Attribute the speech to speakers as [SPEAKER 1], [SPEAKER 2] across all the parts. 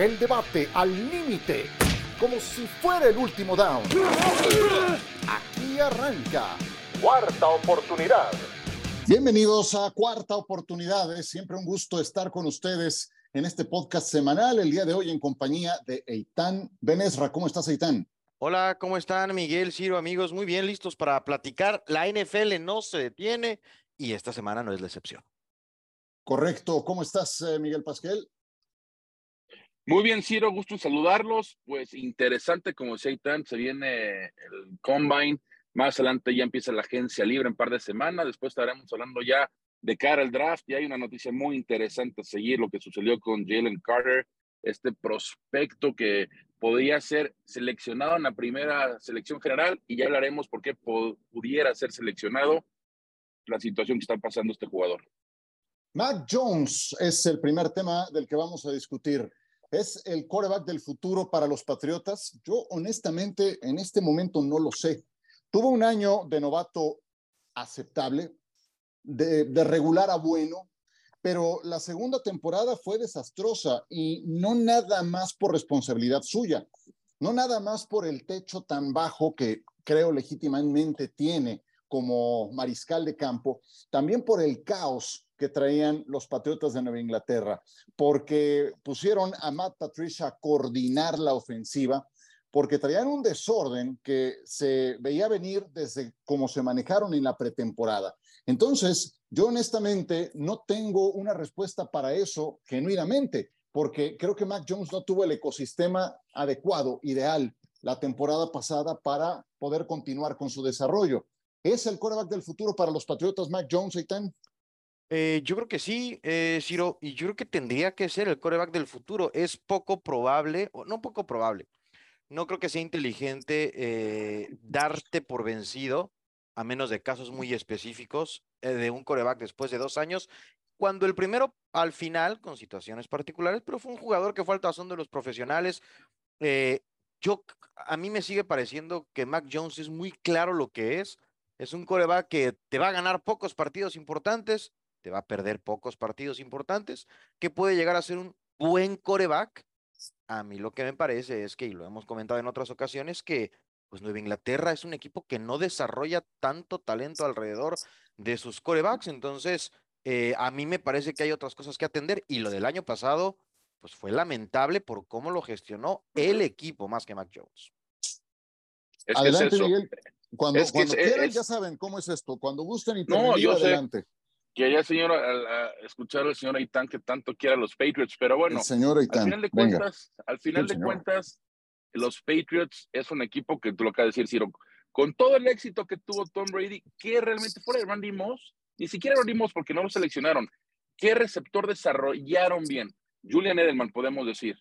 [SPEAKER 1] El debate al límite, como si fuera el último down. Aquí arranca. Cuarta oportunidad. Bienvenidos a Cuarta Oportunidad. Es siempre un gusto estar con ustedes en este podcast semanal. El día de hoy en compañía de Eitan Benesra. ¿Cómo estás, Eitan?
[SPEAKER 2] Hola, ¿cómo están Miguel, Ciro, amigos? Muy bien, listos para platicar. La NFL no se detiene y esta semana no es la excepción.
[SPEAKER 1] Correcto. ¿Cómo estás, eh, Miguel Pasquel?
[SPEAKER 3] Muy bien, Ciro, gusto en saludarlos. Pues interesante, como decía se viene el Combine. Más adelante ya empieza la agencia libre en par de semanas. Después estaremos hablando ya de cara al draft. Y hay una noticia muy interesante a seguir lo que sucedió con Jalen Carter, este prospecto que podría ser seleccionado en la primera selección general y ya hablaremos por qué pudiera ser seleccionado la situación que está pasando este jugador.
[SPEAKER 1] Mac Jones es el primer tema del que vamos a discutir. ¿Es el quarterback del futuro para los Patriotas? Yo honestamente en este momento no lo sé. Tuvo un año de novato aceptable, de, de regular a bueno, pero la segunda temporada fue desastrosa y no nada más por responsabilidad suya, no nada más por el techo tan bajo que creo legítimamente tiene como mariscal de campo, también por el caos que traían los Patriotas de Nueva Inglaterra, porque pusieron a Matt Patricia a coordinar la ofensiva, porque traían un desorden que se veía venir desde cómo se manejaron en la pretemporada. Entonces, yo honestamente no tengo una respuesta para eso genuinamente, porque creo que Mac Jones no tuvo el ecosistema adecuado, ideal, la temporada pasada para poder continuar con su desarrollo. ¿Es el quarterback del futuro para los Patriotas, Mac Jones, Eitan?
[SPEAKER 2] Eh, yo creo que sí, eh, Ciro, y yo creo que tendría que ser el quarterback del futuro. Es poco probable, o no poco probable, no creo que sea inteligente eh, darte por vencido, a menos de casos muy específicos, eh, de un coreback después de dos años, cuando el primero al final, con situaciones particulares, pero fue un jugador que fue al tazón de los profesionales. Eh, yo, a mí me sigue pareciendo que Mac Jones es muy claro lo que es. Es un coreback que te va a ganar pocos partidos importantes, te va a perder pocos partidos importantes, que puede llegar a ser un buen coreback. A mí lo que me parece es que, y lo hemos comentado en otras ocasiones, que pues Nueva Inglaterra es un equipo que no desarrolla tanto talento alrededor de sus corebacks. Entonces, eh, a mí me parece que hay otras cosas que atender. Y lo del año pasado, pues fue lamentable por cómo lo gestionó el equipo más que Mac Jones.
[SPEAKER 1] adelante, Miguel. Cuando, quieran, ya saben cómo es esto. Cuando gusten y
[SPEAKER 3] no, yo adelante. Que ya, señor, al, escuchar al señor Aitán que tanto quiera los Patriots, pero bueno,
[SPEAKER 1] señor al
[SPEAKER 3] final de cuentas, al final de cuentas, los Patriots es un equipo que tú lo acabas de decir, Ciro, con todo el éxito que tuvo Tom Brady, ¿qué realmente fue de Randy Moss? Ni siquiera Randy Moss porque no lo seleccionaron. ¿Qué receptor desarrollaron bien? Julian Edelman, podemos decir.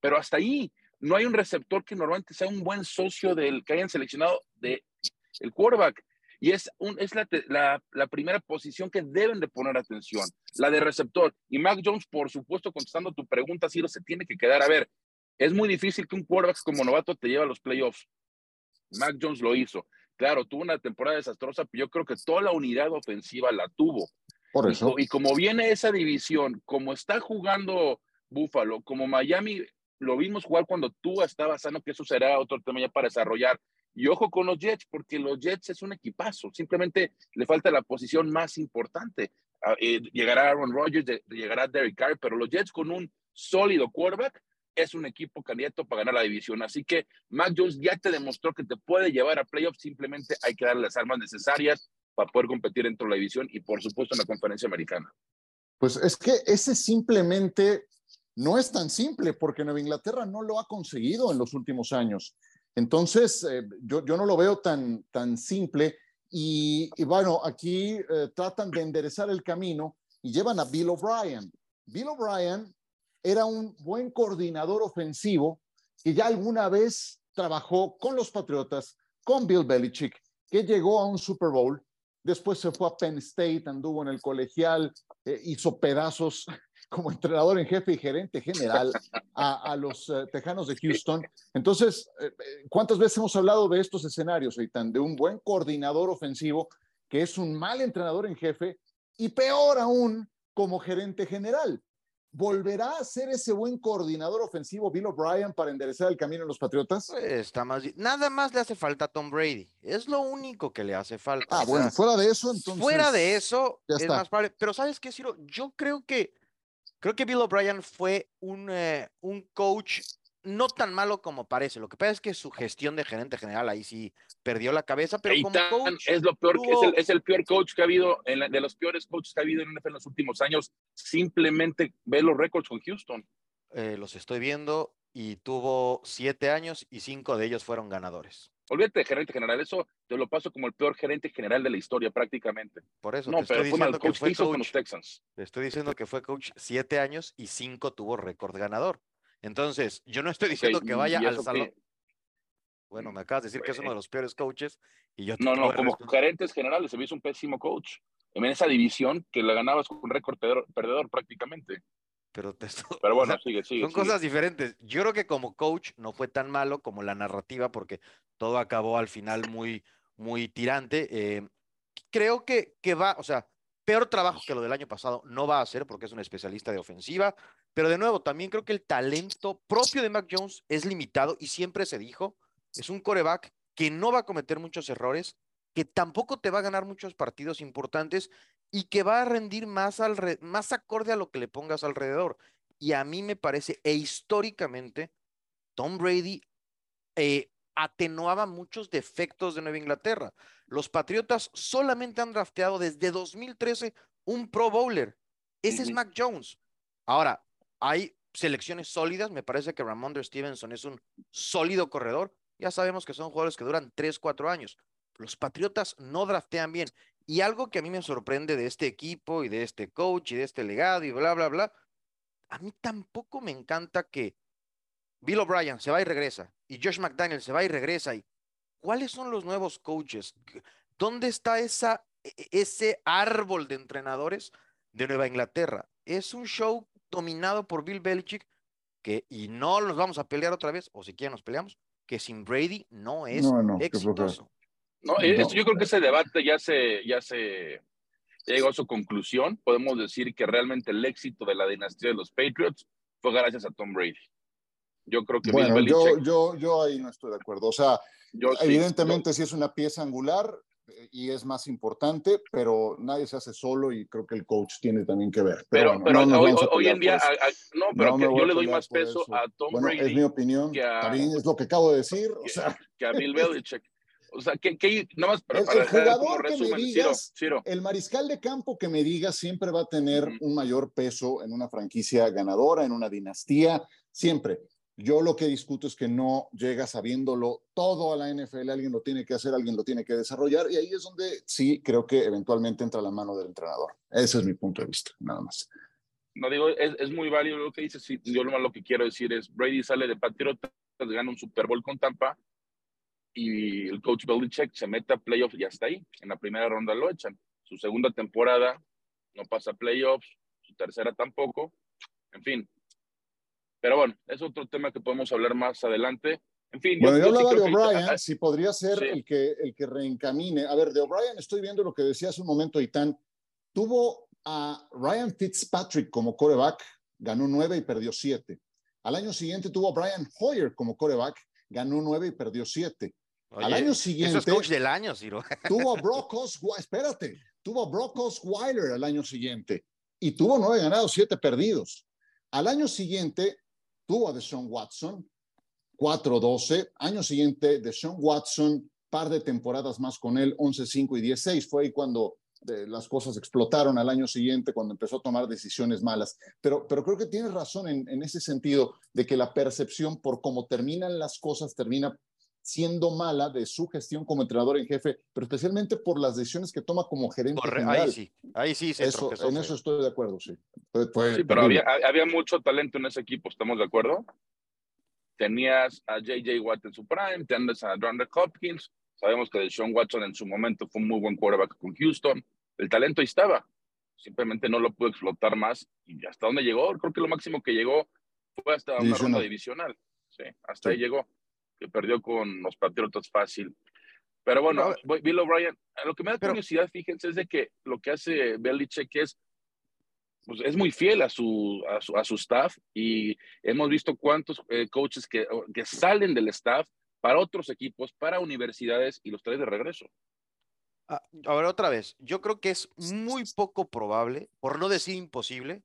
[SPEAKER 3] Pero hasta ahí, no hay un receptor que normalmente sea un buen socio del que hayan seleccionado de el quarterback. Y es, un, es la, la, la, primera posición que deben de poner atención, la de receptor. Y Mac Jones, por supuesto, contestando tu pregunta, Ciro, se tiene que quedar a ver. Es muy difícil que un quarterback como novato te lleve a los playoffs. Mac Jones lo hizo. Claro, tuvo una temporada desastrosa, pero yo creo que toda la unidad ofensiva la tuvo.
[SPEAKER 1] Por eso.
[SPEAKER 3] Y, como viene esa división, como está jugando Buffalo, como Miami, lo vimos jugar cuando tú estabas sano, que eso será otro tema ya para desarrollar. Y ojo con los Jets, porque los Jets es un equipazo. Simplemente le falta la posición más importante. Ah, eh, llegará Aaron Rodgers, llegará Derek Carr, pero los Jets con un sólido quarterback es un equipo candidato para ganar la división. Así que Mac Jones ya te demostró que te puede llevar a playoffs, simplemente hay que darle las armas necesarias para poder competir dentro de la división y por supuesto en la conferencia americana.
[SPEAKER 1] Pues es que ese simplemente no es tan simple porque Nueva Inglaterra no lo ha conseguido en los últimos años. Entonces, eh, yo, no lo veo tan, tan simple y, bueno, aquí eh, tratan de enderezar el camino y llevan a Bill O'Brien. Bill O'Brien era un buen coordinador ofensivo que ya alguna vez trabajó con los Patriotas, con Bill Belichick, que llegó a un Super Bowl, después se fue a Penn State, anduvo en el colegial, eh, hizo pedazos como entrenador en jefe y gerente general a, los eh, Tejanos de Houston. Entonces, eh, ¿cuántas veces hemos hablado de estos escenarios, Eitan? De un buen coordinador ofensivo que es un mal entrenador en jefe y peor aún como gerente general. ¿Volverá a ser ese buen coordinador ofensivo Bill O'Brien para enderezar el camino en los Patriotas?
[SPEAKER 2] Pues, está más, nada más le hace falta a Tom Brady. Es lo único que le hace falta.
[SPEAKER 1] Ah, bueno, fuera de eso, entonces.
[SPEAKER 2] Fuera de eso, es más padre. Pero ¿sabes qué, Ciro? Yo creo que, creo que Bill O'Brien fue un, eh, un coach no tan malo como parece. Lo que pasa es que su gestión de gerente general ahí sí perdió la cabeza, pero como coach.
[SPEAKER 3] Es lo peor es el, peor coach que ha habido, en de los peores coaches que ha habido en NFL en los últimos años. Simplemente ve los récords con Houston.
[SPEAKER 2] Eh, los estoy viendo y tuvo siete años y cinco de ellos fueron ganadores.
[SPEAKER 3] Olvídate de gerente general, eso te lo paso como el peor gerente general de la historia prácticamente.
[SPEAKER 2] Por eso
[SPEAKER 3] no,
[SPEAKER 2] te
[SPEAKER 3] pero
[SPEAKER 2] estoy
[SPEAKER 3] fue
[SPEAKER 2] diciendo que fue
[SPEAKER 3] coach con
[SPEAKER 2] coach.
[SPEAKER 3] los Texans.
[SPEAKER 2] Te estoy diciendo que fue coach siete años y cinco tuvo récord ganador. Entonces, yo no estoy diciendo que vaya
[SPEAKER 3] ¿y
[SPEAKER 2] al salón. Bueno, me acabas de decir que es uno de los peores coaches y yo
[SPEAKER 3] No, no, como gerentes generales se me hizo un pésimo coach. En esa división que la ganabas con un récord perdedor, perdedor prácticamente.
[SPEAKER 2] Pero, te estoy-
[SPEAKER 3] Pero
[SPEAKER 2] o
[SPEAKER 3] bueno,
[SPEAKER 2] sea,
[SPEAKER 3] sigue, sigue.
[SPEAKER 2] son
[SPEAKER 3] sigue.
[SPEAKER 2] cosas diferentes. Yo creo que como coach no fue tan malo como la narrativa porque todo acabó al final muy, muy tirante. Eh, creo que, que va, o sea, peor trabajo que lo del año pasado no va a hacer porque es un especialista de ofensiva, pero de nuevo, también creo que el talento propio de Mac Jones es limitado y siempre se dijo, es un coreback que no va a cometer muchos errores, que tampoco te va a ganar muchos partidos importantes y que va a rendir más, alre- más acorde a lo que le pongas alrededor. Y a mí me parece, e históricamente, Tom Brady eh, atenuaba muchos defectos de Nueva Inglaterra. Los Patriotas solamente han drafteado desde 2013 un Pro Bowler. Ese es. Mac Jones. Ahora, hay selecciones sólidas. Me parece que Ramondre Stevenson es un sólido corredor. Ya sabemos que son jugadores que duran 3, 4 años. Los Patriotas no draftean bien. Y algo que a mí me sorprende de este equipo y de este coach y de este legado y bla, bla, bla, a mí tampoco me encanta que Bill O'Brien se va y regresa y Josh McDaniel se va y regresa. Y, ¿Cuáles son los nuevos coaches? ¿Dónde está esa, e- e- ese árbol de entrenadores de Nueva Inglaterra? Es un show dominado por Bill Belichick que, y no nos vamos a pelear otra vez, o si quieren nos peleamos, que sin Brady no es
[SPEAKER 1] No, no,
[SPEAKER 2] exitoso.
[SPEAKER 3] No, es-
[SPEAKER 1] No.
[SPEAKER 3] yo creo que ese debate ya se, ya se llegó a su conclusión. Podemos decir que realmente el éxito de la dinastía de los Patriots fue gracias a Tom Brady. Yo creo que
[SPEAKER 1] Bueno,
[SPEAKER 3] Bill
[SPEAKER 1] yo,
[SPEAKER 3] Belichick,
[SPEAKER 1] yo, yo ahí no estoy de acuerdo. O sea,
[SPEAKER 3] yo sí,
[SPEAKER 1] evidentemente sí es una pieza angular eh, y es más importante, pero nadie se hace solo y creo que el coach tiene también que ver.
[SPEAKER 3] Pero,
[SPEAKER 1] bueno,
[SPEAKER 3] pero
[SPEAKER 1] no
[SPEAKER 3] hoy, en día, a- a- no, pero
[SPEAKER 1] No
[SPEAKER 3] que yo le doy más peso
[SPEAKER 1] eso.
[SPEAKER 3] a Tom
[SPEAKER 1] Bueno,
[SPEAKER 3] Brady
[SPEAKER 1] es mi opinión,
[SPEAKER 3] que a-
[SPEAKER 1] también es lo que acabo de decir. O sea,
[SPEAKER 3] que a Bill Belichick. O sea, que, que nada más para,
[SPEAKER 1] El-
[SPEAKER 3] para
[SPEAKER 1] el jugador que me digas-
[SPEAKER 3] Ciro, Ciro,
[SPEAKER 1] el mariscal de campo que me diga siempre va a tener un mayor peso en una franquicia ganadora, en una dinastía, siempre. Yo lo que discuto es que no llega sabiéndolo todo a la NFL, alguien lo tiene que hacer, alguien lo tiene que desarrollar, y ahí es donde sí creo que eventualmente entra la mano del entrenador. Ese es mi punto de vista, nada más.
[SPEAKER 3] no digo, es, es muy válido lo que dices. sí, yo nomás lo que quiero decir es: Brady sale de Patriotas, gana un Super Bowl con Tampa y el coach Belichick se mete a playoffs y hasta ahí. En la primera ronda lo echan. Su segunda temporada no pasa playoffs, su tercera tampoco. En fin. Pero bueno, es otro tema que podemos hablar más adelante. En fin,
[SPEAKER 1] Bueno, yo,
[SPEAKER 3] sí
[SPEAKER 1] hablaba de
[SPEAKER 3] creo que-
[SPEAKER 1] O'Brien,
[SPEAKER 3] ah,
[SPEAKER 1] si podría ser
[SPEAKER 3] sí.
[SPEAKER 1] el, que, el que reencamine. A ver, de O'Brien estoy viendo lo que decía hace un momento, Itán. Tuvo a Ryan Fitzpatrick como coreback, ganó nueve y perdió siete. Al año siguiente tuvo a Brian Hoyer como coreback, ganó nueve y perdió siete. Al
[SPEAKER 2] Oye,
[SPEAKER 1] año
[SPEAKER 2] Eso
[SPEAKER 1] siguiente
[SPEAKER 2] es coach del año, Ciro.
[SPEAKER 1] tuvo a Brock Osweiler, espérate, tuvo a Brock Osweiler al año siguiente y tuvo nueve ganados, siete perdidos. Al año siguiente tuvo a Deshaun Watson, 4-12. Año siguiente, Deshaun Watson, par de temporadas más con él, 11-5 y 10-6. Fue ahí cuando las cosas explotaron al año siguiente, cuando empezó a tomar decisiones malas. Pero, pero creo que tienes razón en, en ese sentido de que la percepción por cómo terminan las cosas termina siendo mala de su gestión como entrenador en jefe, pero especialmente por las decisiones que toma como gerente
[SPEAKER 2] Corre-
[SPEAKER 1] general.
[SPEAKER 2] ahí sí, ahí sí se
[SPEAKER 1] Eso,
[SPEAKER 2] tropezó
[SPEAKER 1] en eso estoy de acuerdo, sí. Fue- fue
[SPEAKER 3] Sí, pero había, había mucho talento en ese equipo, ¿estamos de acuerdo? Tenías a J.J. Watt en su prime, tenías a DeAndre Hopkins, sabemos que Deshaun Watson en su momento fue un muy buen quarterback con Houston, el talento ahí estaba, simplemente no lo pudo explotar más y hasta dónde llegó, creo que lo máximo que llegó fue hasta una
[SPEAKER 1] Divisional.
[SPEAKER 3] ronda divisional, sí, hasta
[SPEAKER 1] Sí.
[SPEAKER 3] ahí llegó, que perdió con los Patriotas fácil. Pero bueno,
[SPEAKER 2] a
[SPEAKER 3] Bill O'Brien, a lo que me da
[SPEAKER 2] Pero-
[SPEAKER 3] curiosidad, fíjense, es de que lo que hace Belichick es pues es muy fiel a su, a su, staff y hemos visto cuántos eh, coaches que, que salen del staff para otros equipos, para universidades y los trae de regreso.
[SPEAKER 2] Ah, a ver, otra vez, yo creo que es muy poco probable, por no decir imposible,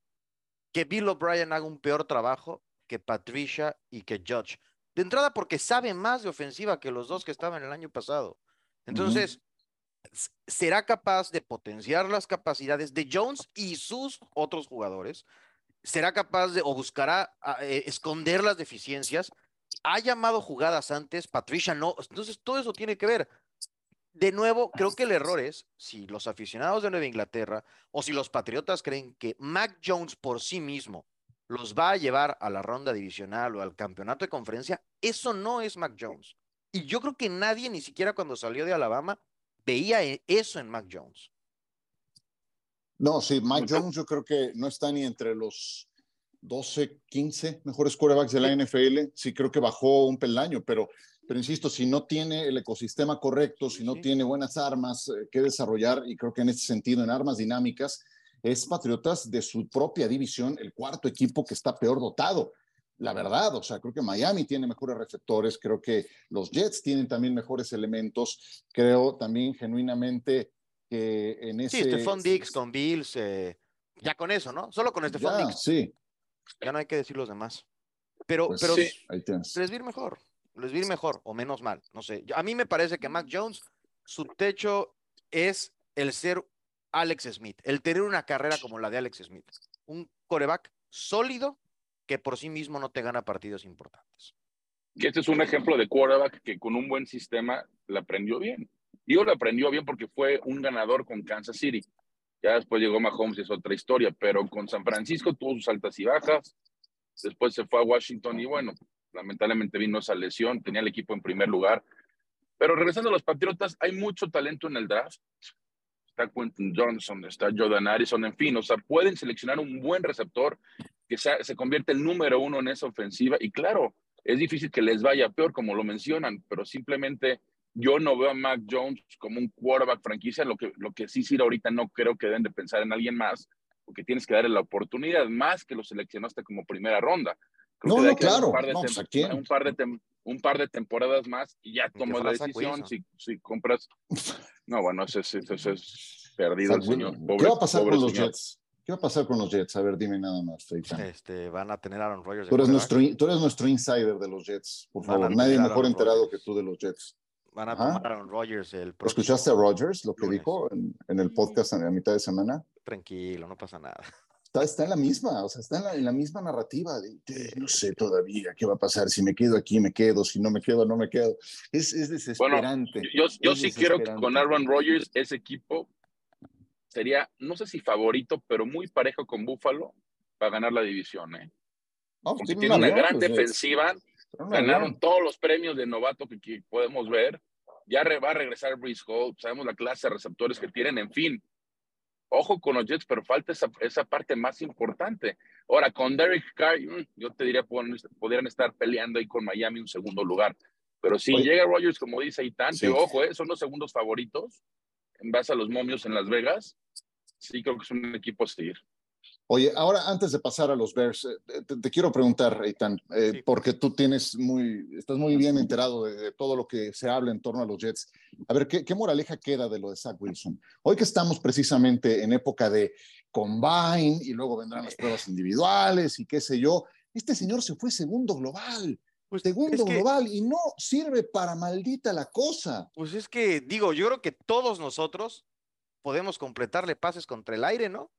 [SPEAKER 2] que Bill O'Brien haga un peor trabajo que Patricia y que Judge. De entrada, porque sabe más de ofensiva que los dos que estaban el año pasado. Entonces, será capaz de potenciar las capacidades de Jones y sus otros jugadores. Será capaz de, o buscará eh, esconder las deficiencias. Ha llamado jugadas antes, Patricia no. Entonces, todo eso tiene que ver. De nuevo, creo que el error es si los aficionados de Nueva Inglaterra o si los patriotas creen que Mac Jones por sí mismo los va a llevar a la ronda divisional o al campeonato de conferencia, eso no es Mac Jones. Y yo creo que nadie, ni siquiera cuando salió de Alabama, veía e, eso en Mac Jones.
[SPEAKER 1] No, sí, Mac Jones yo creo que no está ni entre los 12, 15 mejores quarterbacks de la NFL. Sí, creo que bajó un peldaño, pero, pero insisto, si no tiene el ecosistema correcto, si no tiene buenas armas eh, que desarrollar, y creo que en ese sentido, en armas dinámicas, es Patriotas de su propia división, el cuarto equipo que está peor dotado. La verdad, o sea, creo que Miami tiene mejores receptores, creo que los Jets tienen también mejores elementos, creo también genuinamente que en ese...
[SPEAKER 2] Sí, Stephon Diggs con Bills, eh, ya con eso, ¿no? Solo con Stephon Diggs.
[SPEAKER 1] Sí.
[SPEAKER 2] Ya no hay que decir los demás. Pero, pues pero les vi mejor, les vi mejor o menos mal, no sé. A mí me parece que Mac Jones, su techo es el ser Alex Smith, el tener una carrera como la de Alex Smith, un coreback sólido que por sí mismo no te gana partidos importantes.
[SPEAKER 3] Este es un ejemplo de quarterback que con un buen sistema la aprendió bien. Y lo aprendió bien porque fue un ganador con Kansas City. Ya después llegó Mahomes y es otra historia, pero con San Francisco tuvo sus altas y bajas. Después se fue a Washington y bueno, lamentablemente vino esa lesión, tenía el equipo en primer lugar. Pero regresando a los Patriotas, hay mucho talento en el draft está Quentin Johnson, está Jordan Harrison, en fin, o sea, pueden seleccionar un buen receptor que se convierte el número uno en esa ofensiva y claro, es difícil que les vaya peor como lo mencionan, pero simplemente yo no veo a Mac Jones como un quarterback franquicia, lo que, lo que sí, sí, ahorita no creo que deben de pensar en alguien más, porque tienes que darle la oportunidad más que lo seleccionaste como primera ronda.
[SPEAKER 1] No, no, claro. Un par, de
[SPEAKER 3] un par, de temporadas más y ya tomas la decisión si, si compras no, bueno, ese, es perdido el señor.
[SPEAKER 1] ¿Qué va a pasar con los Jets? ¿Qué va a pasar con los Jets? A ver, dime nada más,
[SPEAKER 2] Este, van a tener Aaron Rodgers.
[SPEAKER 1] Tú eres, nuestro, tú eres nuestro insider de los Jets, por favor. Nadie mejor enterado que tú de los Jets.
[SPEAKER 2] Van a tomar Aaron Rodgers el
[SPEAKER 1] ¿Escuchaste a Rodgers lo que dijo en, en, el podcast a mitad de semana?
[SPEAKER 2] Tranquilo, no pasa nada
[SPEAKER 1] está, en la misma, o sea, está en la, misma narrativa. no sé todavía qué va a pasar, si me quedo aquí, me quedo, si no me quedo, no me quedo. Es, es desesperante.
[SPEAKER 3] yo, yo sí quiero que con Aaron Rodgers ese equipo sería, no sé si favorito, pero muy parejo con Buffalo para ganar la división. ¿eh? Porque tiene una gran defensiva, ganaron todos los premios de novato que, podemos ver. Ya va a regresar Brice Hall, sabemos la clase de receptores que tienen, en fin ojo con los Jets, pero falta esa, esa parte más importante. Ahora, con Derek Carr, mm, yo te diría, podrían estar peleando ahí con Miami un segundo lugar. Pero si llega Rogers, como dice Itán, ojo, eh, son los segundos favoritos en base a los momios en Las Vegas. Sí, creo que es un equipo a seguir.
[SPEAKER 1] Oye, ahora antes de pasar a los Bears, eh, te, quiero preguntar, Eitan, eh, porque tú tienes muy, estás muy bien enterado de, todo lo que se habla en torno a los Jets. A ver, ¿qué, moraleja queda de lo de Zach Wilson? Hoy que estamos precisamente en época de combine y luego vendrán las pruebas individuales y qué sé yo, este señor se fue segundo global. Pues segundo global y no sirve para maldita la cosa.
[SPEAKER 2] Pues es que digo, yo creo que todos nosotros podemos completarle pases contra el aire, ¿no?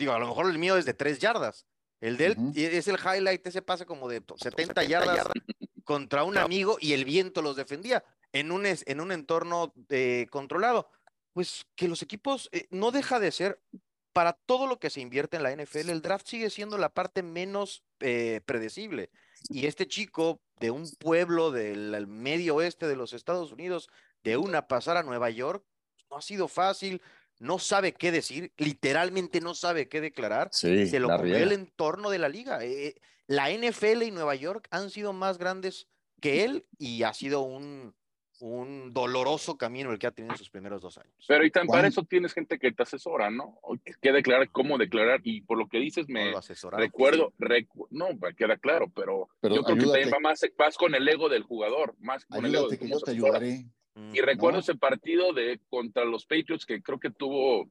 [SPEAKER 2] Digo, a lo mejor el mío es de tres yardas. El de él es el highlight, ese pase como de 70 yardas contra un amigo y el viento los defendía en un, en un entorno eh, controlado. Pues que los equipos eh, no deja de ser, para todo lo que se invierte en la NFL, el draft sigue siendo la parte menos eh, predecible. Y este chico de un pueblo del medio oeste de los Estados Unidos, de una pasar a Nueva York, no ha sido fácil no sabe qué decir, literalmente no sabe qué declarar, se lo comió el entorno de la liga. Eh, la NFL y Nueva York han sido más grandes que él y ha sido un, un doloroso camino el que ha tenido en sus primeros dos años.
[SPEAKER 3] Pero y tan para eso tienes gente que te asesora, ¿no? Que declarar cómo declarar y por lo que dices me recuerdo, no, queda claro, pero, yo creo que también va más, más, con el ego del jugador, más con el ego de
[SPEAKER 1] que yo te ayudaré.
[SPEAKER 3] Y recuerdo ese partido de contra los Patriots que creo que tuvo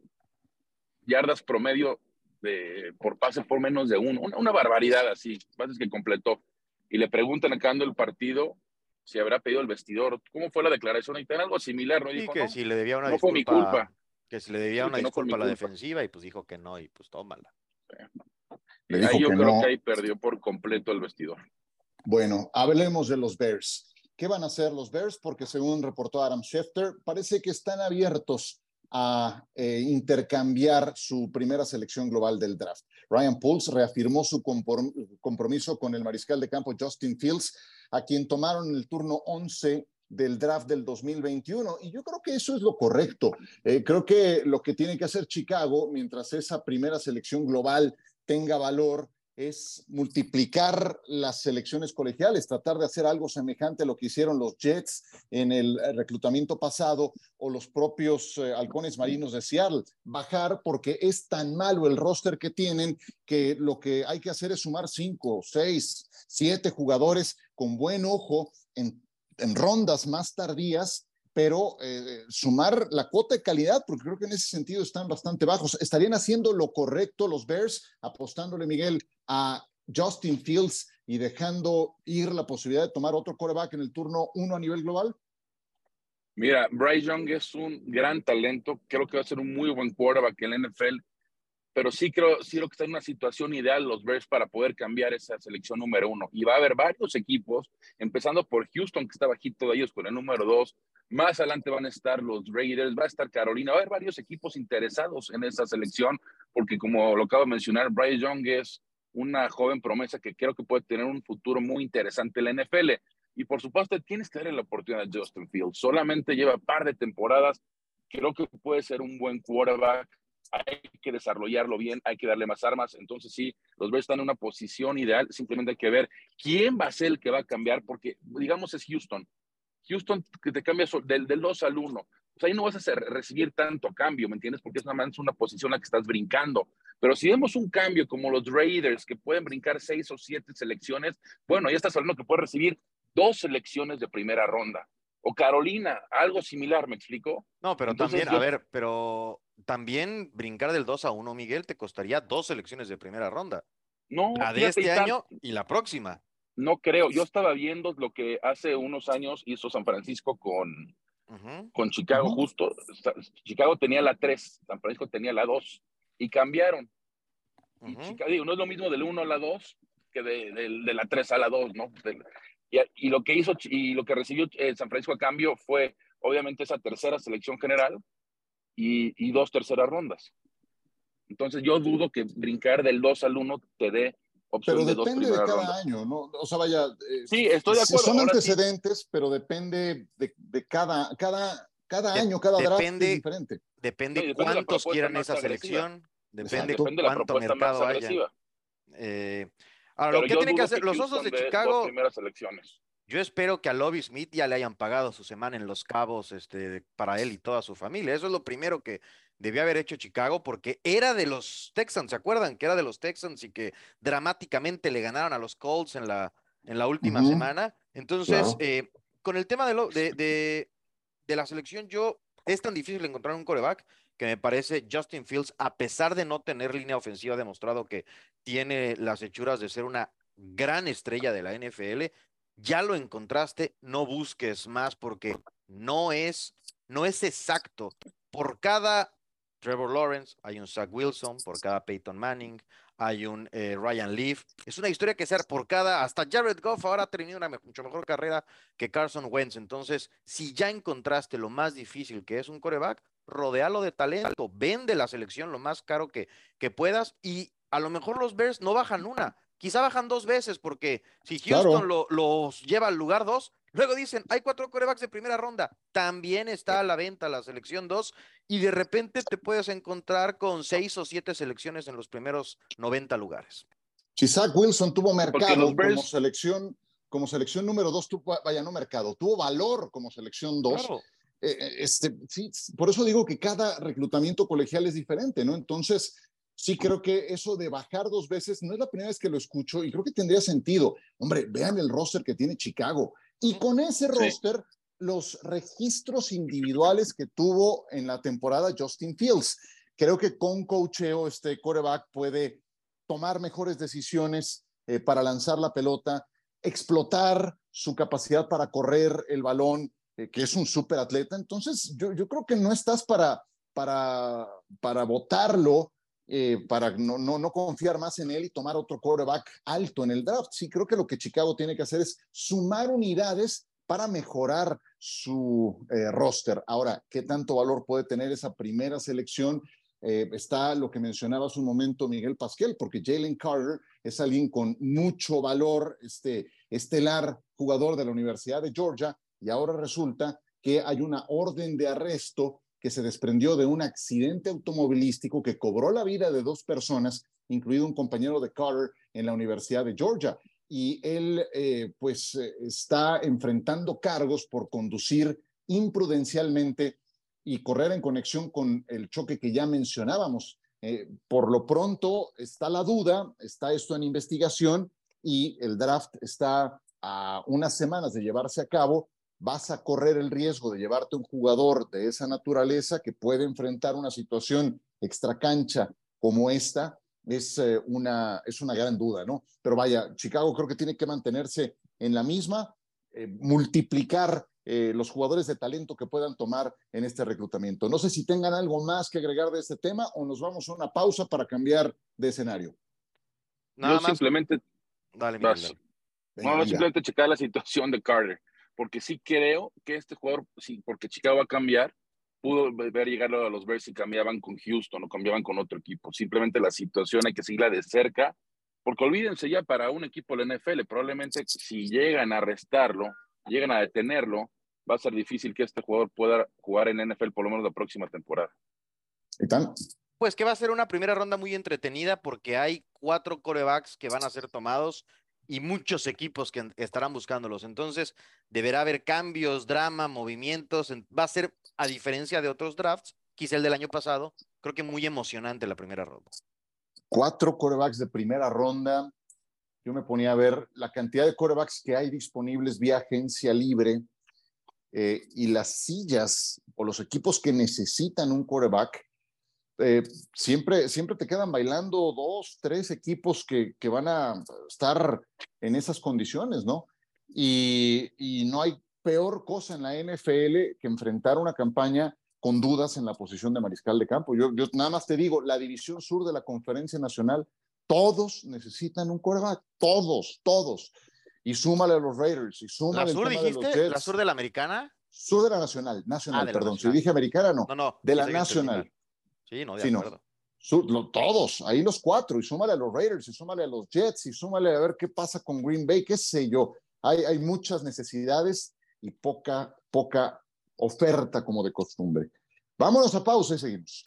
[SPEAKER 3] yardas promedio de, por pase por menos de uno, una, barbaridad así, pases que completó. Y le preguntan acabando el partido si habrá pedido el vestidor. ¿Cómo fue la declaración? Y algo similar, ¿no?
[SPEAKER 2] Dijo, que si le debía una disculpa. mi culpa. Que si le debía una disculpa a la defensiva y pues dijo que no y pues tómala.
[SPEAKER 3] ahí yo creo que ahí perdió por completo el vestidor.
[SPEAKER 1] Bueno, hablemos de los Bears. ¿Qué van a hacer los Bears? Porque según reportó Adam Schefter, parece que están abiertos a eh, intercambiar su primera selección global del draft. Ryan Pulse reafirmó su compromiso con el mariscal de campo Justin Fields a quien tomaron el turno 11 del draft del 2021. Y yo creo que eso es lo correcto. Eh, creo que lo que tiene que hacer Chicago, mientras esa primera selección global tenga valor, es multiplicar las selecciones colegiales, tratar de hacer algo semejante a lo que hicieron los Jets en el reclutamiento pasado o los propios eh, halcones marinos de Seattle. Bajar porque es tan malo el roster que tienen que lo que hay que hacer es sumar cinco, seis, siete jugadores con buen ojo en, rondas más tardías pero eh, sumar la cuota de calidad, porque creo que en ese sentido están bastante bajos. ¿Estarían haciendo lo correcto los Bears, apostándole, Miguel, a Justin Fields y dejando ir la posibilidad de tomar otro quarterback en el turno uno a nivel global?
[SPEAKER 3] Mira, Bryce Young es un gran talento, creo que va a ser un muy buen quarterback en la NFL, pero sí creo, sí creo que está en una situación ideal los Bears para poder cambiar esa selección número uno. Y va a haber varios equipos, empezando por Houston, que está bajito de ellos con el número dos. Más adelante van a estar los Raiders, va a estar Carolina, va a haber varios equipos interesados en esa selección, porque como lo acabo de mencionar, Bryce Young es una joven promesa que creo que puede tener un futuro muy interesante en la NFL. Y por supuesto, tienes que darle la oportunidad a Justin Fields. Solamente lleva un par de temporadas. Creo que puede ser un buen quarterback. Hay que desarrollarlo bien, hay que darle más armas. Entonces, sí, los Bears están en una posición ideal. Simplemente hay que ver quién va a ser el que va a cambiar, porque, digamos, es Houston. Houston que te cambia del, del 2 al 1. Pues ahí no vas a hacer, recibir tanto cambio, ¿me entiendes? Porque es nada más una posición en la que estás brincando. Pero si vemos un cambio como los Raiders, que pueden brincar seis o siete selecciones, bueno, ya estás hablando que puede recibir dos selecciones de primera ronda. O Carolina, algo similar, ¿me explico?
[SPEAKER 2] No, pero también, a ver, pero también brincar del 2 a 1, Miguel, te costaría dos selecciones de primera ronda. No. La de este año y la próxima.
[SPEAKER 3] No creo. Yo estaba viendo lo que hace unos años hizo San Francisco con, con Chicago, justo. Chicago tenía la 3, San Francisco tenía la 2 y cambiaron. Y digo, no es lo mismo del 1 a la 2 que de, de, la 3 a la 2, ¿no? y, y, lo que hizo y lo que recibió eh, San Francisco a cambio fue, obviamente, esa tercera selección general y, y, dos terceras rondas. Entonces, yo dudo que brincar del 2 al 1 te dé opción
[SPEAKER 1] pero
[SPEAKER 3] de
[SPEAKER 1] dos depende de cada año, ¿no? O sea, vaya.
[SPEAKER 3] Eh, sí, estoy de acuerdo.
[SPEAKER 1] Son antecedentes, pero depende de, de cada, cada, cada año, cada draft es diferente.
[SPEAKER 2] Depende, cuántos quieran esa selección, depende, de cuánto mercado haya. Eh, ahora, lo que tienen que hacer los Osos de Chicago. Yo espero que a Lobby Smith ya le hayan pagado su semana en Los Cabos este, para él y toda su familia. Eso es lo primero que debió haber hecho Chicago porque era de los Texans, ¿se acuerdan? Que era de los Texans y que dramáticamente le ganaron a los Colts en la, en la última semana. Entonces, eh, con el tema de, lo, de, de, de la selección, yo es tan difícil encontrar un coreback que me parece Justin Fields, a pesar de no tener línea ofensiva, ha demostrado que tiene las hechuras de ser una gran estrella de la NFL. Ya lo encontraste, no busques más porque no es, no es exacto. Por cada Trevor Lawrence hay un Zach Wilson, por cada Peyton Manning hay un eh, Ryan Leaf. Es una historia que ser por cada, hasta Jared Goff ahora ha tenido una mucho mejor carrera que Carson Wentz. Entonces, si ya encontraste lo más difícil que es un coreback, rodealo de talento, vende la selección lo más caro que, que puedas y a lo mejor los Bears no bajan una, quizá bajan dos veces porque si Houston los lleva al lugar dos, Luego dicen, hay cuatro corebacks de primera ronda. También está a la venta la selección 2 y de repente te puedes encontrar con seis o siete selecciones en los primeros 90 lugares.
[SPEAKER 1] Si Zach Wilson tuvo mercado como selección como selección número dos, tuvo, vaya, no mercado, tuvo valor como selección dos. Eh, eh, este, sí, por eso digo que cada reclutamiento colegial es diferente, ¿no? Entonces, sí creo que eso de bajar dos veces no es la primera vez que lo escucho y creo que tendría sentido. Hombre, vean el roster que tiene Chicago. Y con ese roster, los registros individuales que tuvo en la temporada Justin Fields. Creo que con coacheo este coreback puede tomar mejores decisiones eh, para lanzar la pelota, explotar su capacidad para correr el balón, eh, que es un súper atleta. Entonces, yo, yo, creo que no estás para, para, para votarlo, eh, para no, no, no, confiar más en él y tomar otro quarterback alto en el draft. Sí, creo que lo que Chicago tiene que hacer es sumar unidades para mejorar su eh, roster. Ahora, ¿qué tanto valor puede tener esa primera selección? está lo que mencionaba hace un momento Miguel Pasquel, porque Jalen Carter es alguien con mucho valor, este estelar jugador de la Universidad de Georgia, y ahora resulta que hay una orden de arresto que se desprendió de un accidente automovilístico que cobró la vida de dos personas, incluido un compañero de Carter en la Universidad de Georgia. Y él, eh, pues, eh, está enfrentando cargos por conducir imprudencialmente y correr en conexión con el choque que ya mencionábamos. Eh, por lo pronto está la duda, está esto en investigación y el draft está a unas semanas de llevarse a cabo vas a correr el riesgo de llevarte un jugador de esa naturaleza que puede enfrentar una situación extracancha como esta, es, eh, una, es una gran duda, ¿no? Pero vaya, Chicago creo que tiene que mantenerse en la misma, eh, multiplicar eh, los jugadores de talento que puedan tomar en este reclutamiento. No sé si tengan algo más que agregar de este tema o nos vamos a una pausa para cambiar de escenario.
[SPEAKER 3] Nada simplemente... Dale, No, simplemente checar la situación de Carter porque sí creo que este jugador, sí, porque Chicago va a cambiar, pudo ver llegar a los Bears y cambiaban con Houston o cambiaban con otro equipo. Simplemente la situación hay que seguirla de cerca, porque olvídense ya para un equipo de la NFL, probablemente si llegan a arrestarlo, llegan a detenerlo, va a ser difícil que este jugador pueda jugar en NFL por lo menos la próxima temporada.
[SPEAKER 1] ¿Están?
[SPEAKER 2] Pues que va a ser una primera ronda muy entretenida porque hay cuatro corebacks que van a ser tomados y muchos equipos que estarán buscándolos. Entonces, deberá haber cambios, drama, movimientos. Va a ser, a diferencia de otros drafts, quizá el del año pasado, creo que muy emocionante la primera ronda.
[SPEAKER 1] Cuatro corebacks de primera ronda. Yo me ponía a ver la cantidad de corebacks que hay disponibles vía agencia libre eh, y las sillas o los equipos que necesitan un coreback eh, siempre, siempre te quedan bailando dos, tres equipos que, que van a estar en esas condiciones, ¿no? Y, y, no hay peor cosa en la NFL que enfrentar una campaña con dudas en la posición de mariscal de campo. Yo, yo nada más te digo, la división sur de la Conferencia Nacional, todos necesitan un quarterback, todos, todos. Y súmale a los Raiders, y súmale
[SPEAKER 2] ¿La sur dijiste? ¿La sur de la americana?
[SPEAKER 1] Sur de la nacional, nacional, ah, perdón. Si dije americana, no.
[SPEAKER 2] No, no.
[SPEAKER 1] De la nacional.
[SPEAKER 2] Sí, no, de acuerdo.
[SPEAKER 1] todos, ahí los cuatro, y súmale a los Raiders, y súmale a los Jets, y súmale a ver qué pasa con Green Bay, qué sé yo. Hay, hay muchas necesidades y poca, poca oferta como de costumbre. Vámonos a pausa y seguimos.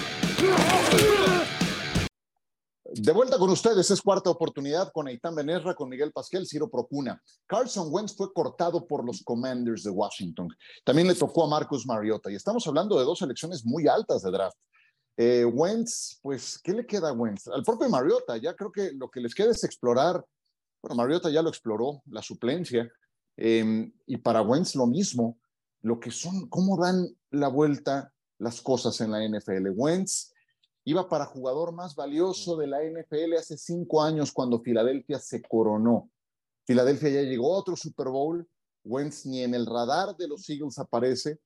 [SPEAKER 1] De vuelta con ustedes, es cuarta oportunidad con Eitan Benerra, con Miguel Pasquel, Ciro Procuna. Carson Wentz fue cortado por los Commanders de Washington. También le tocó a Marcus Mariota y estamos hablando de dos selecciones muy altas de draft. Eh, Wentz, pues, ¿qué le queda a Wentz? Al propio Mariota, ya creo que lo que les queda es explorar. Bueno, Mariota ya lo exploró, la suplencia. Em, y para Wentz lo mismo, lo que son, cómo dan la vuelta las cosas en la NFL. Wentz iba para jugador más valioso de la NFL hace cinco años cuando Filadelfia se coronó. Filadelfia ya llegó a otro Super Bowl. Wentz ni en el radar de los Eagles aparece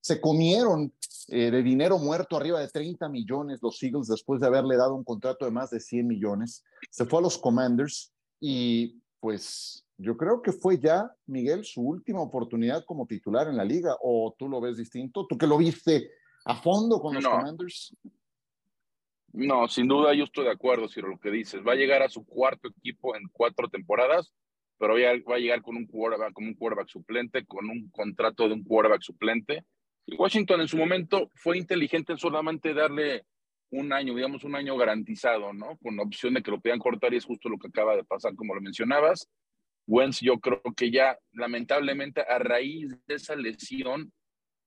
[SPEAKER 1] se comieron eh, de dinero muerto arriba de 30 millones los Eagles después de haberle dado un contrato de más de 100 millones. Se fue a los Commanders y pues yo creo que fue ya, Miguel, su última oportunidad como titular en la liga. ¿O tú lo ves distinto? ¿Tú que lo viste a fondo con los Commanders?
[SPEAKER 3] No, sin duda yo estoy de acuerdo, si lo que dices. Va a llegar a su cuarto equipo en cuatro temporadas, pero va a llegar con un quarterback, con un quarterback suplente, con un contrato de un quarterback suplente Washington en su momento fue inteligente en solamente darle un año, digamos un año garantizado, ¿no? Con la opción de que lo puedan cortar y es justo lo que acaba de pasar, como lo mencionabas. Wentz yo creo que ya lamentablemente a raíz de esa lesión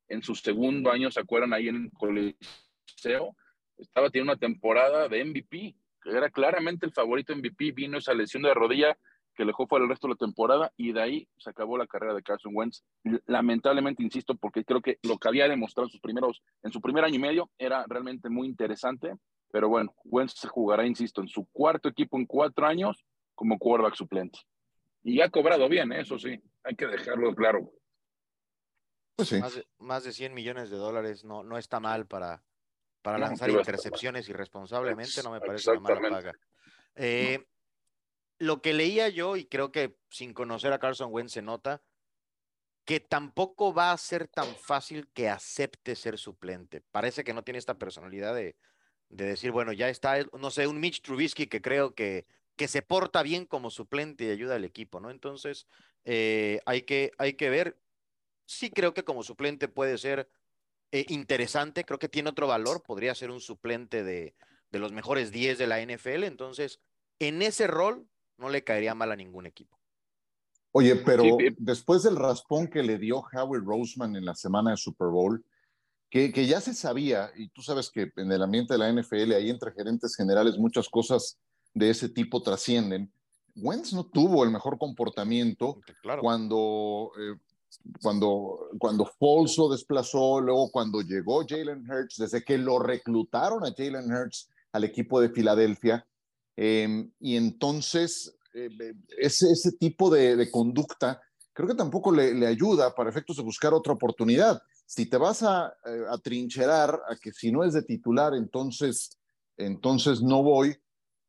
[SPEAKER 3] en su segundo año, ¿se acuerdan ahí en el Coliseo? Estaba teniendo una temporada de MVP, que era claramente el favorito MVP, vino esa lesión de rodilla que le dejó fuera el resto de la temporada y de ahí se acabó la carrera de Carson Wentz. Lamentablemente, insisto, porque creo que lo que había demostrado en sus primeros, en su primer año y medio era realmente muy interesante, pero bueno, Wentz se jugará, insisto, en su cuarto equipo en cuatro años como quarterback suplente. Y ha cobrado bien, ¿eh? eso sí, hay que dejarlo claro.
[SPEAKER 2] Pues sí. más, de, más, 100 millones de dólares no, no está mal para, para lanzar intercepciones irresponsablemente, no me parece una mala paga. Eh, lo que leía yo, y creo que sin conocer a Carson Wentz se nota, que tampoco va a ser tan fácil que acepte ser suplente. Parece que no tiene esta personalidad de, de decir, bueno, ya está, no sé, un Mitch Trubisky que creo que, que se porta bien como suplente y ayuda al equipo, ¿no? Entonces, eh, hay, que, hay que ver. Sí creo que como suplente puede ser eh, interesante, creo que tiene otro valor, podría ser un suplente de, de los mejores 10 de la NFL, entonces, en ese rol no le caería mal a ningún equipo.
[SPEAKER 1] Oye, pero después del raspón que le dio Howie Roseman en la semana de Super Bowl, que, que, ya se sabía, y tú sabes que en el ambiente de la NFL, ahí entre gerentes generales, muchas cosas de ese tipo trascienden. Wentz no tuvo el mejor comportamiento cuando, eh, cuando, cuando Foles lo desplazó, luego cuando llegó Jalen Hurts, desde que lo reclutaron a Jalen Hurts al equipo de Filadelfia, Em, y entonces, eh, ese, ese, tipo de, conducta creo que tampoco le, ayuda para efectos de buscar otra oportunidad. Si te vas a, eh, a, trincherar a que si no es de titular, entonces, entonces no voy,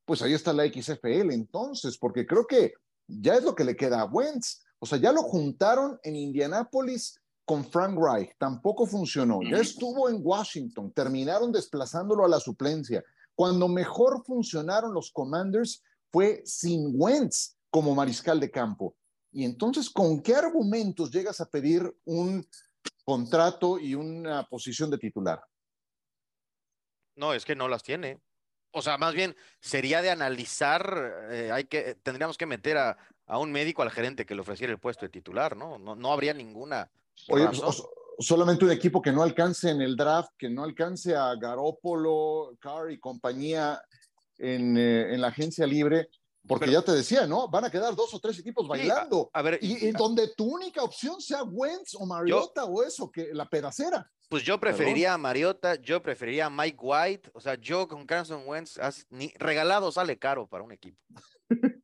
[SPEAKER 1] pues ahí está la XFL entonces, porque creo que ya es lo que le queda a Wentz. O sea, ya lo juntaron en Indianápolis con Frank Reich, tampoco funcionó. Ya estuvo en Washington, terminaron desplazándolo a la suplencia. Cuando mejor funcionaron los Commanders fue sin Wentz como mariscal de campo. Y entonces, ¿con qué argumentos llegas a pedir un contrato y una posición de titular?
[SPEAKER 2] No, es que no las tiene. O sea, más bien sería de analizar, eh, hay que, tendríamos que meter a, un médico al gerente que le ofreciera el puesto de titular, ¿no? No, no habría ninguna.
[SPEAKER 1] Oye, solamente un equipo que no alcance en el draft, que no alcance a Garópolo, Carr y compañía en, eh, en la agencia libre, porque ya te decía, ¿no? Van a quedar dos o tres equipos bailando. a, ver, y, donde tu única opción sea Wentz o Mariota o eso, que la pedacera.
[SPEAKER 2] Pues yo preferiría a Mariota, yo preferiría a Mike White. O sea, yo con Carson Wentz, ni, regalado sale caro para un equipo.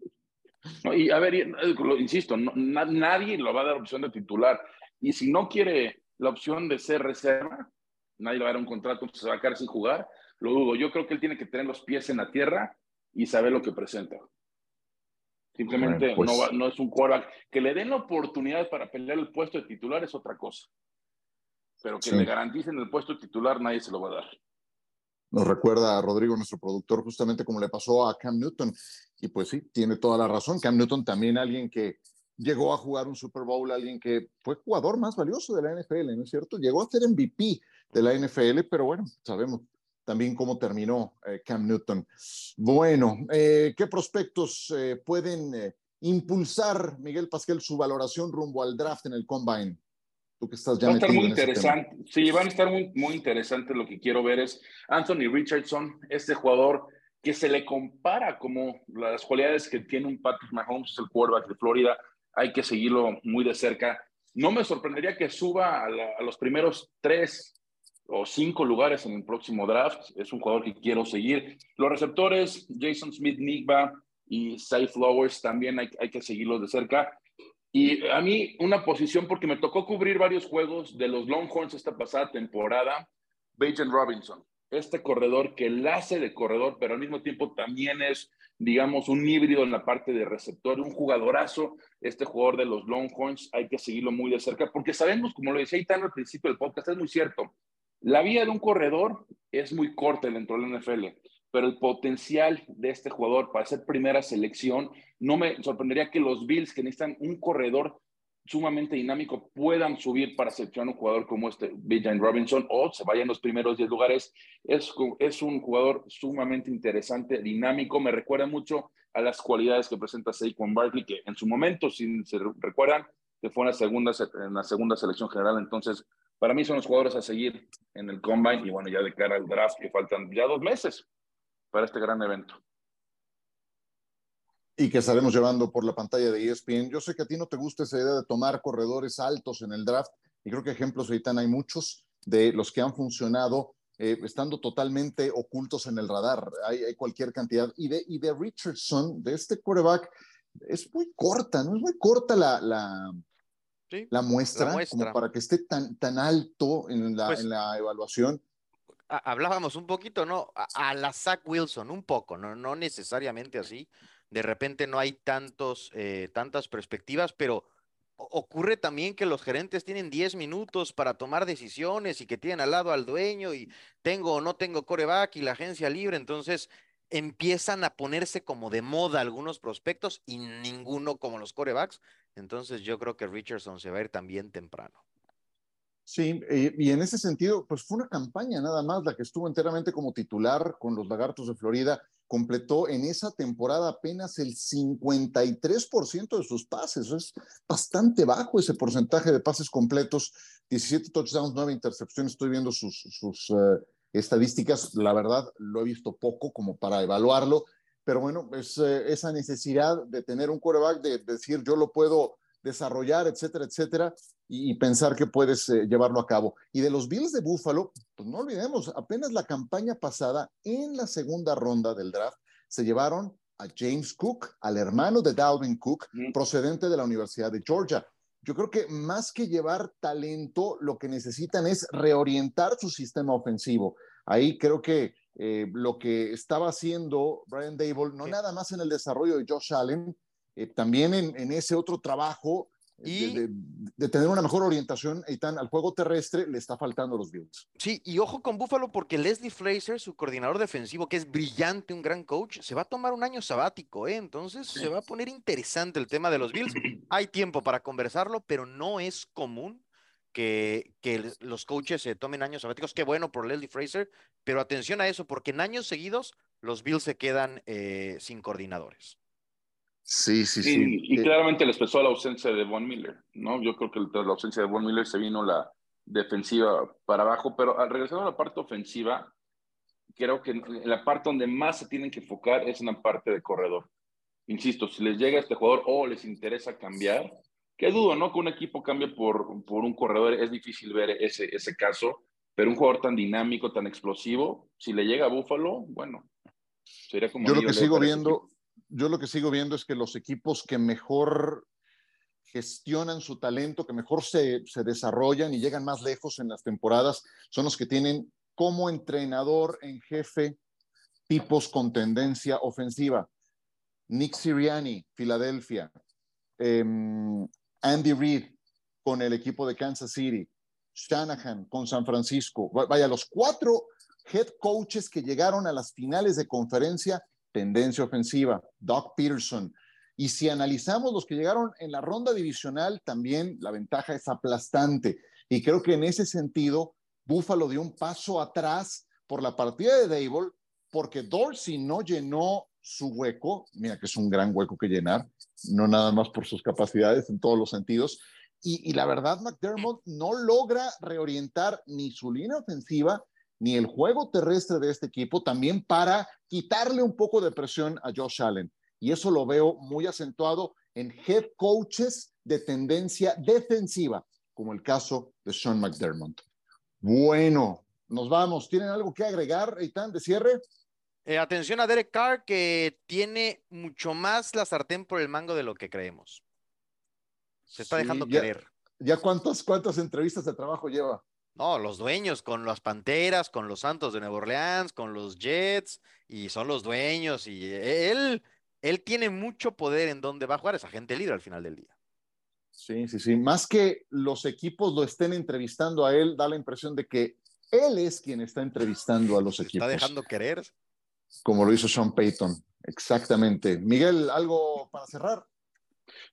[SPEAKER 3] y a ver, insisto, nadie lo va a dar opción de titular. Y si no quiere la opción de ser reserva, nadie le va a dar un contrato, se va a quedar sin jugar, lo dudo. Yo creo que él tiene que tener los pies en la tierra y saber lo que presenta. Simplemente pues no, es un quarterback. Que le den la oportunidad para pelear el puesto de titular es otra cosa. Pero que le garanticen el puesto de titular, nadie se lo va a dar.
[SPEAKER 1] Nos recuerda a Rodrigo, nuestro productor, justamente como le pasó a Cam Newton. Y pues sí, tiene toda la razón. Cam Newton también alguien que llegó a jugar un Super Bowl, alguien que fue jugador más valioso de la NFL, ¿no es cierto? Llegó a ser MVP de la NFL, pero bueno, sabemos también cómo terminó eh, Cam Newton. Bueno, eh, ¿qué prospectos eh, pueden impulsar, Miguel Pasquel, su valoración rumbo al draft en el Combine?
[SPEAKER 3] Tú que estás ya Va a estar muy interesante. Sí, van a estar muy, muy interesantes. Lo que quiero ver es Anthony Richardson, este jugador que se le compara como las cualidades que tiene un Patrick Mahomes, el quarterback de Florida, hay que seguirlo muy de cerca. No me sorprendería que suba a, los primeros tres o cinco lugares en el próximo draft. Es un jugador que quiero seguir. Los receptores, Jason Smith, Nigba y Safe Flowers, también hay, que seguirlos de cerca. Y a mí una posición, porque me tocó cubrir varios juegos de los Longhorns esta pasada temporada, Bajan Robinson, este corredor que hace de corredor, pero al mismo tiempo también es digamos, un híbrido en la parte de receptor, un jugadorazo, este jugador de los Longhorns, hay que seguirlo muy de cerca, porque sabemos, como lo decía Itano al principio del podcast, es muy cierto, la vía de un corredor es muy corta dentro del NFL, pero el potencial de este jugador para ser primera selección, no me sorprendería que los Bills, que necesitan un corredor sumamente dinámico puedan subir para seleccionar un jugador como este Bijan Robinson o se vayan los primeros 10 lugares. Es, es un jugador sumamente interesante, dinámico, me recuerda mucho a las cualidades que presenta Saquon Barkley, que en su momento, si se recuerdan, que fue en la segunda, en la segunda selección general. Entonces, para mí son los jugadores a seguir en el combine y bueno, ya de cara al draft que faltan ya dos meses para este gran evento
[SPEAKER 1] y que estaremos llevando por la pantalla de ESPN. Yo sé que a ti no te gusta esa idea de tomar corredores altos en el draft y creo que ejemplos ahorita hay muchos de los que han funcionado eh, estando totalmente ocultos en el radar. Hay, cualquier cantidad. Y de, y de Richardson, de este quarterback, es muy corta, ¿no? Es muy corta la, la, la, muestra, como para que esté tan, tan alto en la, pues en la evaluación
[SPEAKER 2] hablábamos un poquito, ¿no? A, la Zach Wilson, un poco, ¿no? No necesariamente así, de repente no hay tantos, eh, tantas perspectivas, pero ocurre también que los gerentes tienen 10 minutos para tomar decisiones y que tienen al lado al dueño y tengo o no tengo coreback y la agencia libre, entonces empiezan a ponerse como de moda algunos prospectos y ninguno como los corebacks, entonces yo creo que Richardson se va a ir también temprano.
[SPEAKER 1] Sí, eh, y en ese sentido, pues fue una campaña nada más la que estuvo enteramente como titular con los Lagartos de Florida completó en esa temporada apenas el 53% de sus pases. Es bastante bajo ese porcentaje de pases completos. 17 touchdowns, 9 intercepciones. Estoy viendo sus, eh, estadísticas. La verdad, lo he visto poco como para evaluarlo. Pero bueno, es eh, esa necesidad de tener un quarterback, de decir yo lo puedo desarrollar, etcétera, etcétera, y, pensar que puedes eh, llevarlo a cabo. Y de los Bills de Buffalo, pues no olvidemos, apenas la campaña pasada, en la segunda ronda del draft, se llevaron a James Cook, al hermano de Dalvin Cook, procedente de la Universidad de Georgia. Yo creo que más que llevar talento, lo que necesitan es reorientar su sistema ofensivo. Ahí creo que eh, lo que estaba haciendo Brian Dable, no nada más en el desarrollo de Josh Allen, eh, también en, ese otro trabajo eh, de, tener una mejor orientación al juego terrestre le está faltando a los Bills.
[SPEAKER 2] Sí, y ojo con Buffalo porque Leslie Fraser, su coordinador defensivo, que es brillante, un gran coach, se va a tomar un año sabático, ¿eh? entonces se va a poner interesante el tema de los Bills. Hay tiempo para conversarlo, pero no es común que, que los coaches se tomen años sabáticos. Qué bueno por Leslie Fraser, pero atención a eso, porque en años seguidos los Bills se quedan sin coordinadores.
[SPEAKER 1] Sí, sí, sí.
[SPEAKER 3] Y, eh, claramente les pesó la ausencia de Von Miller, ¿no? Yo creo que tras la ausencia de Von Miller se vino la defensiva para abajo, pero al regresar a la parte ofensiva, creo que la parte donde más se tienen que enfocar es en la parte de corredor. Insisto, si les llega este jugador o les interesa cambiar, que dudo, ¿no? Que un equipo cambie por, por un corredor, es difícil ver ese, ese caso, pero un jugador tan dinámico, tan explosivo, si le llega a Búfalo, bueno, sería como...
[SPEAKER 1] Yo lo que sigo viendo, yo lo que sigo viendo es que los equipos que mejor gestionan su talento, que mejor se, desarrollan y llegan más lejos en las temporadas, son los que tienen como entrenador en jefe tipos con tendencia ofensiva. Nick Siriani, Filadelfia. Em, Andy Reid con el equipo de Kansas City. Shanahan con San Francisco. Vaya, los cuatro head coaches que llegaron a las finales de conferencia tendencia ofensiva, Doc Peterson. Y si analizamos los que llegaron en la ronda divisional, también la ventaja es aplastante. Y creo que en ese sentido, Buffalo dio un paso atrás por la partida de Dable, porque Dorsey no llenó su hueco, mira que es un gran hueco que llenar, no nada más por sus capacidades en todos los sentidos. Y, y la verdad, McDermott no logra reorientar ni su línea ofensiva ni el juego terrestre de este equipo, también para quitarle un poco de presión a Josh Allen. Y eso lo veo muy acentuado en head coaches de tendencia defensiva, como el caso de Sean McDermott. Bueno, nos vamos. ¿Tienen algo que agregar, Eitan, de cierre?
[SPEAKER 2] Eh, atención a Derek Carr, que tiene mucho más la sartén por el mango de lo que creemos. Se está dejando querer.
[SPEAKER 1] ¿Ya cuántas, cuántas entrevistas de trabajo lleva?
[SPEAKER 2] No, los dueños con las Panteras, con los Santos de Nueva Orleans, con los Jets, y son los dueños, y él, él tiene mucho poder en dónde va a jugar, esa gente libre al final del día.
[SPEAKER 1] Sí, sí, sí. Más que los equipos lo estén entrevistando a él, da la impresión de que él es quien está entrevistando a los equipos.
[SPEAKER 2] Está dejando querer.
[SPEAKER 1] Como lo hizo Sean Payton. Exactamente. Miguel, ¿algo para cerrar?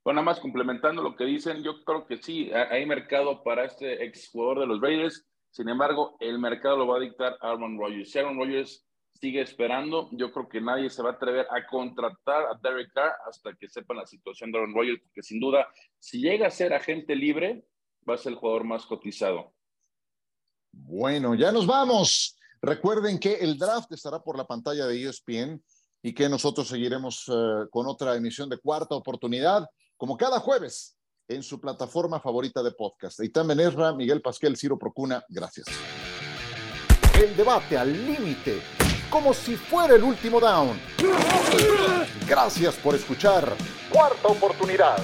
[SPEAKER 3] Bueno, nada más complementando lo que dicen, yo creo que sí, hay mercado para este exjugador de los Raiders. Sin embargo, el mercado lo va a dictar Aaron Rodgers. Si Aaron Rodgers sigue esperando, yo creo que nadie se va a atrever a contratar a Derek Carr hasta que sepan la situación de Aaron Rodgers, porque sin duda, si llega a ser agente libre, va a ser el jugador más cotizado.
[SPEAKER 1] Bueno, ya nos vamos. Recuerden que el draft estará por la pantalla de ESPN y que nosotros seguiremos eh, con otra emisión de cuarta oportunidad, como cada jueves, en su plataforma favorita de podcast. Eitan Benesra, Miguel Pasquel, Ciro Procuna, gracias. El debate al límite, como si fuera el último down. Gracias por escuchar Cuarta Oportunidad.